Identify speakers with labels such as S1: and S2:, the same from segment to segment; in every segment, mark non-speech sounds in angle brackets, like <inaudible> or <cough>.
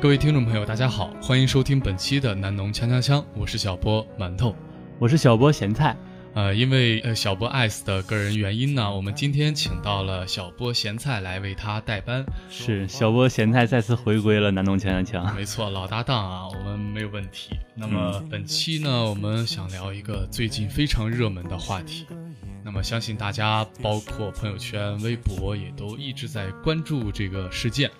S1: 各位听众朋友，大家好，欢迎收听本期的南农锵锵锵，我是小波馒头，
S2: 我是小波咸菜。
S1: 呃，因为呃小波 ice 的个人原因呢，我们今天请到了小波咸菜来为他代班。
S2: 是小波咸菜再次回归了南农锵锵锵，
S1: 没错，老搭档啊，我们没有问题。那么本期呢，我们想聊一个最近非常热门的话题。那么相信大家，包括朋友圈、微博，也都一直在关注这个事件。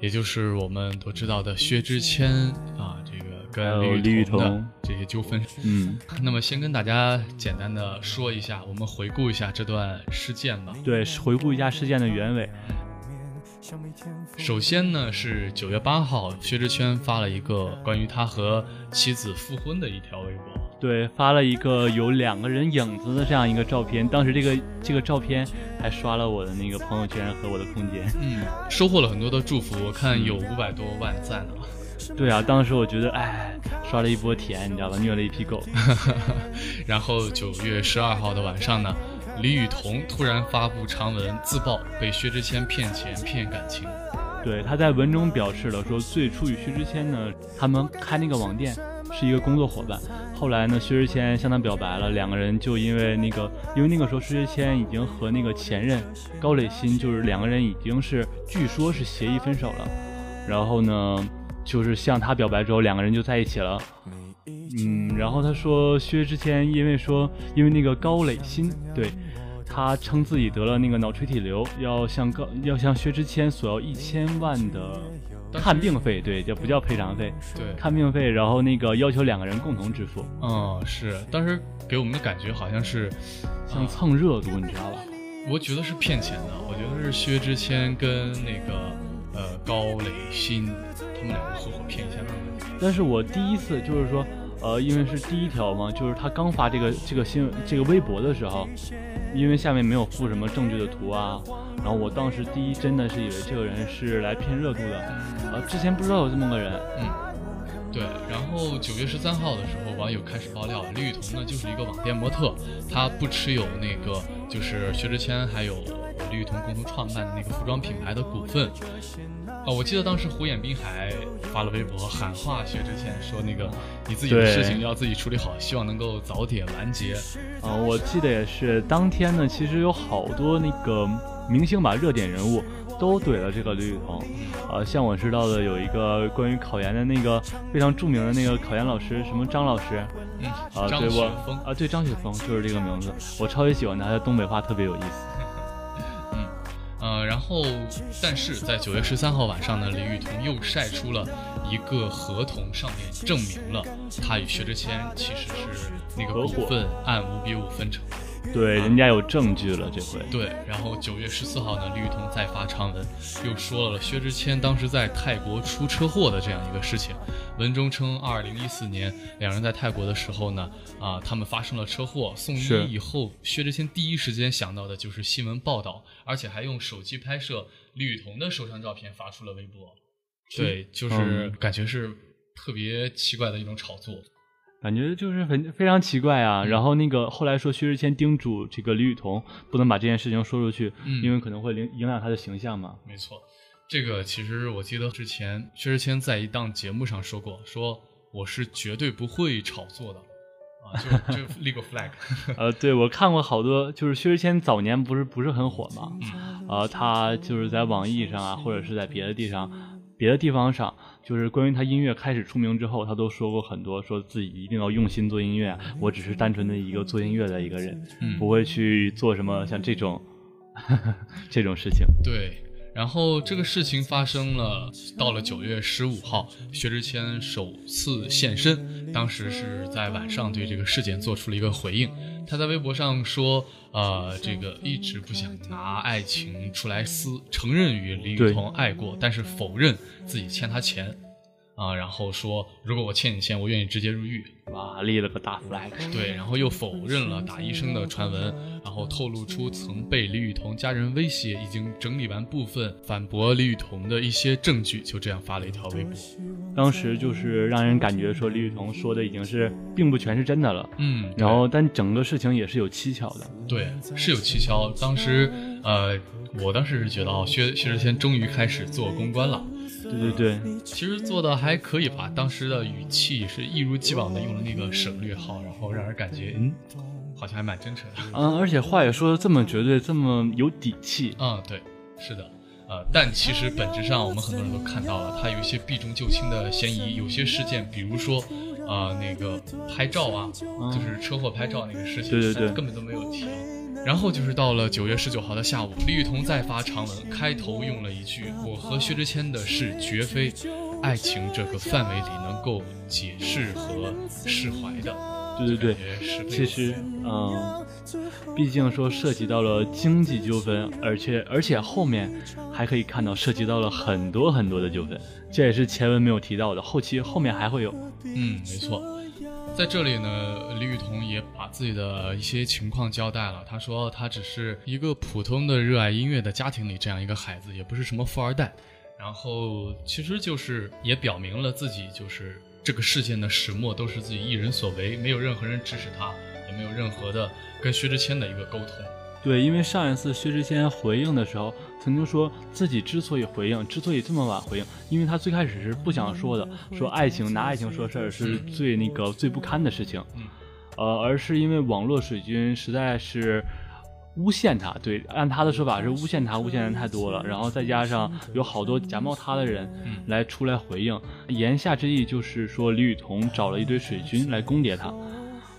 S1: 也就是我们都知道的薛之谦啊，这个跟
S2: 李雨
S1: 桐的这些纠纷。<laughs>
S2: 嗯，
S1: 那么先跟大家简单的说一下，我们回顾一下这段事件吧。
S2: 对，回顾一下事件的原委。
S1: 首先呢，是九月八号，薛之谦发了一个关于他和妻子复婚的一条微博。
S2: 对，发了一个有两个人影子的这样一个照片，当时这个这个照片还刷了我的那个朋友圈和我的空间，
S1: 嗯，收获了很多的祝福，我看有五百多万赞呢。
S2: 对啊，当时我觉得，哎，刷了一波甜，你知道吧，虐了一批狗。<laughs>
S1: 然后九月十二号的晚上呢，李雨桐突然发布长文自曝被薛之谦骗钱骗感情。
S2: 对，他在文中表示了说，最初与薛之谦呢，他们开那个网店。是一个工作伙伴，后来呢，薛之谦向他表白了，两个人就因为那个，因为那个时候薛之谦已经和那个前任高磊鑫，就是两个人已经是据说是协议分手了，然后呢，就是向他表白之后，两个人就在一起了，嗯，然后他说薛之谦因为说因为那个高磊鑫，对他称自己得了那个脑垂体瘤，要向高要向薛之谦索要一千万的。看病费对，叫不叫赔偿费？
S1: 对，
S2: 看病费，然后那个要求两个人共同支付。
S1: 嗯，是，当时给我们的感觉好像是
S2: 像蹭热度，你知道吧？
S1: 我觉得是骗钱的，我觉得是薛之谦跟那个呃高磊鑫他们两个合伙骗一千万。
S2: 但是我第一次就是说，呃，因为是第一条嘛，就是他刚发这个这个新这个微博的时候，因为下面没有附什么证据的图啊。然后我当时第一真的是以为这个人是来骗热度的，呃，之前不知道有这么个人，
S1: 嗯，对。然后九月十三号的时候，网友开始爆料，李雨桐呢就是一个网店模特，他不持有那个就是薛之谦还有李雨桐共同创办的那个服装品牌的股份。啊，我记得当时胡彦斌还发了微博喊话薛之谦，说那个你自己的事情要自己处理好，希望能够早点完结。
S2: 啊，我记得也是当天呢，其实有好多那个。明星吧，热点人物都怼了这个李雨桐，呃，像我知道的有一个关于考研的那个非常著名的那个考研老师，什么张老师，
S1: 嗯，
S2: 啊，对我啊，对张雪峰就是这个名字，我超级喜欢他，他东北话特别有意思。
S1: 然后，但是在九月十三号晚上呢，李雨桐又晒出了一个合同，上面证明了他与薛之谦其实是那个股份按五比五分成。
S2: 对，人家有证据了，这回。
S1: 对，然后九月十四号呢，李雨桐再发长文，又说了薛之谦当时在泰国出车祸的这样一个事情。文中称，二零一四年两人在泰国的时候呢，啊，他们发生了车祸，送医以后，薛之谦第一时间想到的就是新闻报道，而且还用手机拍摄李雨桐的受伤照片发出了微博。对，就是感觉是特别奇怪的一种炒作。
S2: 感觉就是很非常奇怪啊，然后那个后来说薛之谦叮嘱这个李雨桐不能把这件事情说出去，因为可能会影影响他的形象嘛。
S1: 没错，这个其实我记得之前薛之谦在一档节目上说过，说我是绝对不会炒作的，啊，就就 <laughs> 立个 flag。
S2: 呃，对我看过好多，就是薛之谦早年不是不是很火嘛，
S1: 嗯
S2: 呃，他就是在网易上啊，或者是在别的地方、别的地方上，就是关于他音乐开始出名之后，他都说过很多，说自己一定要用心做音乐，我只是单纯的一个做音乐的一个人，
S1: 嗯
S2: 不会去做什么像这种 <laughs> 这种事情。
S1: 对，然后这个事情发生了，到了九月十五号，薛之谦首次现身，当时是在晚上对这个事件做出了一个回应。他在微博上说，呃，这个一直不想拿爱情出来撕，承认与李雨
S2: 对
S1: 桐爱过，但是否认自己欠他钱，啊、然后说如果我欠你钱，我愿意直接入狱。
S2: 哇，立了个大 flag。
S1: 对，然后又否认了打医生的传闻，然后透露出曾被李雨桐家人威胁，已经整理完部分反驳李雨桐的一些证据，就这样发了一条微博。
S2: 当时就是让人感觉说李雨桐说的已经是并不全是真的了，
S1: 嗯，
S2: 然后但整个事情也是有蹊跷的。
S1: 对是有蹊跷。当时呃，我当时是觉得哦，薛薛之谦终于开始做公关了。
S2: 对对对，
S1: 其实做的还可以吧，当时的语气是一如既往的用了那个省略号，然后让人感觉嗯，好像还蛮真诚的。
S2: 嗯，而且话也说的这么绝对，这么有底气。
S1: 嗯，对，是的，呃，但其实本质上我们很多人都看到了，他有一些避重就轻的嫌疑，有些事件，比如说，呃，那个拍照啊，就是车祸拍照那个事情，
S2: 对对对
S1: 根本都没有提。然后就是到了九月十九号的下午，李雨桐再发长文，开头用了一句：“我和薛之谦的事绝非爱情这个范围里能够解释和释怀的。”
S2: 对对对其实，嗯，毕竟说涉及到了经济纠纷，而且而且后面还可以看到涉及到了很多很多的纠纷，这也是前文没有提到的，后期后面还会有。
S1: 嗯，没错，在这里呢，李雨桐也把自己的一些情况交代了。他说，他只是一个普通的热爱音乐的家庭里这样一个孩子，也不是什么富二代。然后，其实就是也表明了自己就是这个事件的始末都是自己一人所为，没有任何人指使他，也没有任何的跟薛之谦的一个沟通。
S2: 对，因为上一次薛之谦回应的时候，曾经说自己之所以回应，之所以这么晚回应，因为他最开始是不想说的，说爱情拿爱情说事儿是最那个最不堪的事情，
S1: 嗯，
S2: 呃，而是因为网络水军实在是诬陷他，对，按他的说法是诬陷他，诬陷人太多了，然后再加上有好多假冒他的人
S1: 嗯。
S2: 来出来回应，言下之意就是说李雨桐找了一堆水军来攻讦他，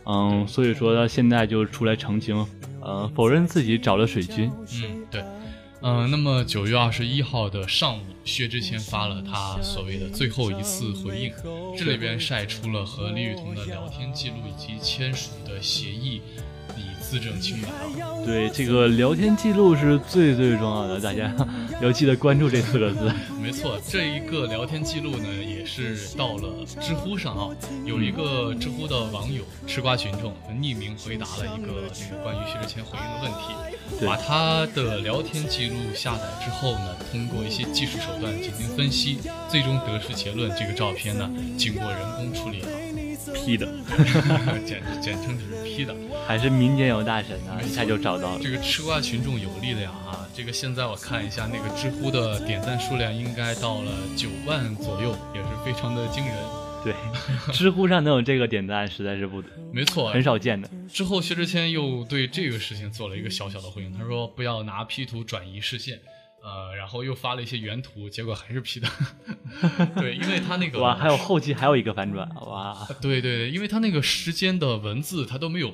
S2: 嗯，所以说他现在就出来澄清，呃，否认自己找了水军。
S1: 嗯，对，嗯、那么九月二十一号的上午，薛之谦发了他所谓的最后一次回应，这里边晒出了和李雨桐的聊天记录以及签署的协议，自证清白啊。
S2: 对，这个聊天记录是最最重要的，大家 <laughs> 要记得关注这四个字。
S1: 没错，这一个聊天记录呢，也是到了知乎上啊，有一个知乎的网友吃瓜群众匿名回答了一个这个关于薛之谦回应的问题，把他的聊天记录下载之后呢，通过一些技术手段进行分析，最终得出结论，这个照片呢，经过人工处理了
S2: ，P 的，<laughs>
S1: 简简称就是
S2: 还是民间有大神啊，一下就找到了。
S1: 这个吃瓜群众有力量啊！这个现在我看一下，那个知乎的点赞数量应该到了九万左右，也是非常的惊人。
S2: 对，<laughs> 知乎上能有这个点赞，实在是不
S1: 没错，
S2: 很少见的。
S1: 之后，薛之谦又对这个事情做了一个小小的回应，他说不要拿 P 图转移视线，呃，然后又发了一些原图，结果还是 P 的。<laughs> 对，因为他那个
S2: 哇，还有后期还有一个反转，哇，<laughs>
S1: 对对对，因为他那个时间的文字他都没有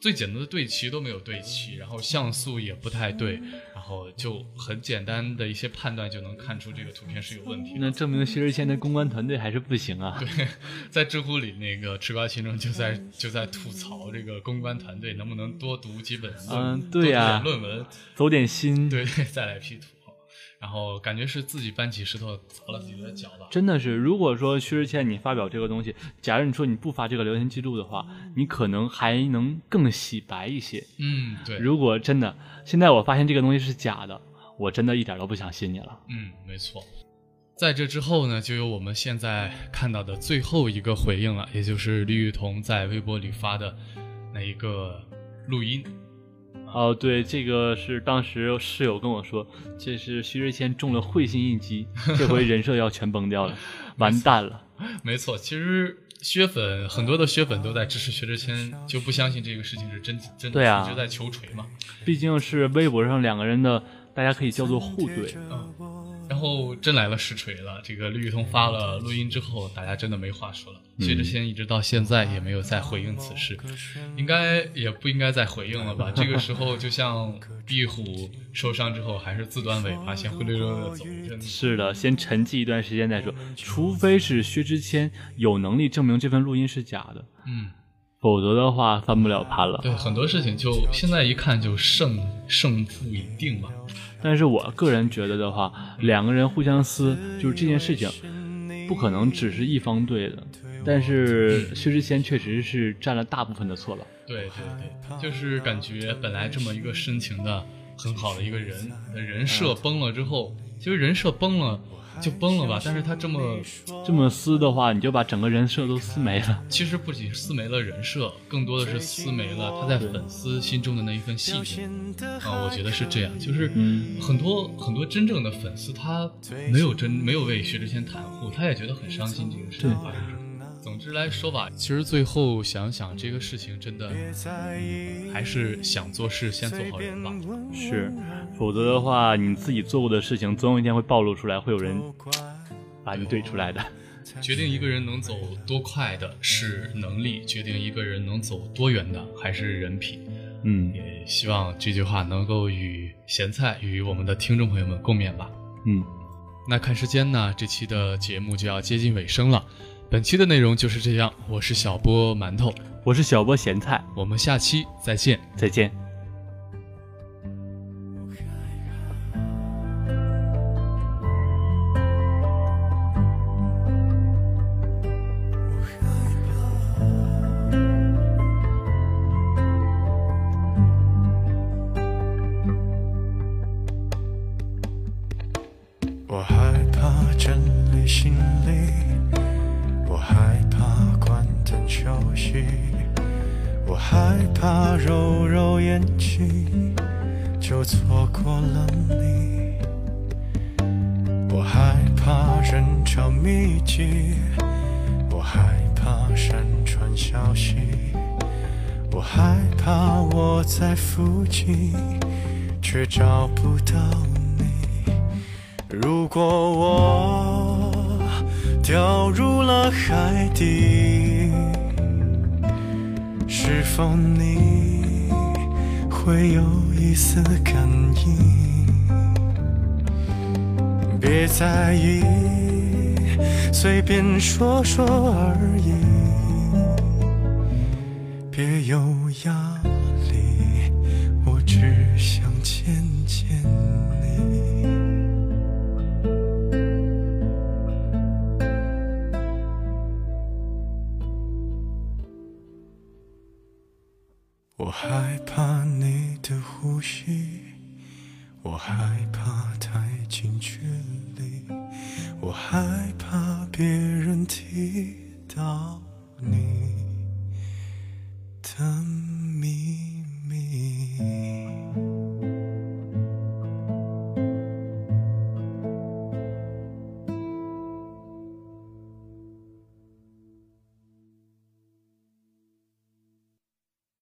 S1: 最简单的对齐都没有对齐，然后像素也不太对，然后就很简单的一些判断就能看出这个图片是有问题的。
S2: 那证明薛之谦的公关团队还是不行啊。
S1: 对在知乎里，那个吃瓜群众就在就在吐槽这个公关团队能不能多读几本论，
S2: 嗯对呀
S1: 论文，
S2: 走点心，
S1: 对对，再来 P 图，然后感觉是自己搬起石头砸了自己的脚吧。
S2: 真的是，如果说薛之谦你发表这个东西，假如你说你不发这个聊天记录的话，你可能还能更洗白一些。
S1: 嗯，对，
S2: 如果真的现在我发现这个东西是假的，我真的一点都不想信你了。
S1: 嗯，没错。在这之后呢，就有我们现在看到的最后一个回应了，也就是李雨桐在微博里发的那一个录音。啊，
S2: 哦，对，这个是当时室友跟我说，这是薛之谦中了彗星一击，这回人设要全崩掉了，<laughs> 完蛋了。
S1: 没错，其实薛粉很多的薛粉都在支持薛之谦，就不相信这个事情是真真的，一直在求锤嘛。
S2: 毕竟是微博上两个人的，大家可以叫做互怼。
S1: 然后真来了实锤了，这个李雨桐发了录音之后，大家真的没话说了。薛之谦一直到现在也没有再回应此事，应该也不应该再回应了吧？这个时候就像壁虎受伤之后还是自断尾巴，先灰溜溜的走，
S2: 是的，先沉寂一段时间再说，除非是薛之谦有能力证明这份录音是假的，
S1: 嗯，
S2: 否则的话翻不了盘了。
S1: 对，很多事情就现在一看就胜胜负已定嘛。
S2: 但是我个人觉得的话，两个人互相撕，就是这件事情，不可能只是一方对的。但是薛之谦确实是占了大部分的错了？
S1: 对对对，就是感觉本来这么一个深情的很好的一个人，人设崩了之后，其实人设崩了就崩了吧。但是他这么
S2: 这么撕的话，你就把整个人设都撕没了。
S1: 其实不仅撕没了人设，更多的是撕没了他在粉丝心中的那一份信任啊！我觉得是这样，就是
S2: 嗯
S1: 很多很多真正的粉丝，他没有真没有为薛之谦袒护，他也觉得很伤心这个事情发生。总之来说吧，其实最后想想这个事情，真的还是想做事先做好人吧。
S2: 是，否则的话，你自己做过的事情，总有一天会暴露出来，会有人把你怼出来的。<laughs>
S1: 决定一个人能走多快的是能力，决定一个人能走多远的还是人品。
S2: 嗯
S1: 也希望这句话能够与咸菜与我们的听众朋友们共勉吧。
S2: 嗯，
S1: 那看时间呢，这期的节目就要接近尾声了。本期的内容就是这样，我是小波馒头，
S2: 我是小波咸菜，
S1: 我们下期再见。
S2: 再见。
S3: 就错过了你，我害怕人潮密集，我害怕山川消息，我害怕我在附近却找不到你。如果我掉入了海底，是否你会有一丝感应？别在意，随便说说而已，别有压力，我只想见见你。我害怕你的呼吸，我害怕太近距离，我害怕别人提到你。的。